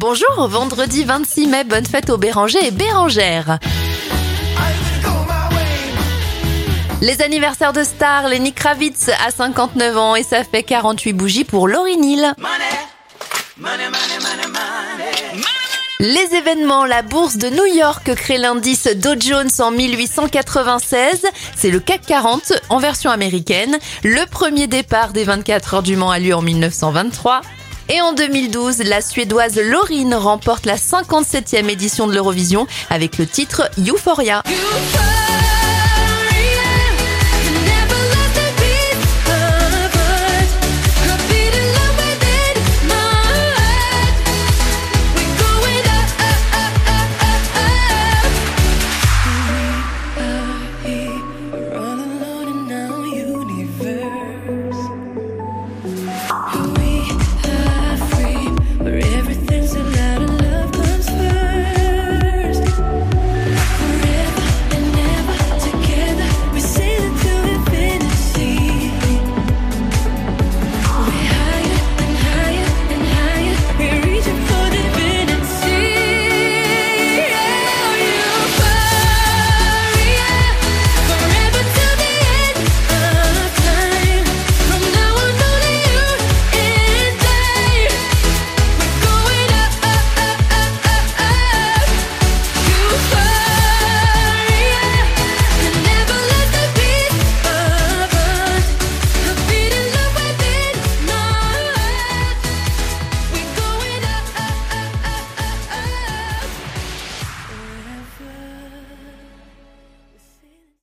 Bonjour, vendredi 26 mai, bonne fête aux Bérangers et Bérangères. Les anniversaires de stars, Lenny Kravitz a 59 ans et ça fait 48 bougies pour Laurie Neal. Les événements, la bourse de New York crée l'indice Dow Jones en 1896. C'est le CAC 40 en version américaine. Le premier départ des 24 heures du Mans a lieu en 1923. Et en 2012, la Suédoise Laurine remporte la 57e édition de l'Eurovision avec le titre Euphoria. Euphoria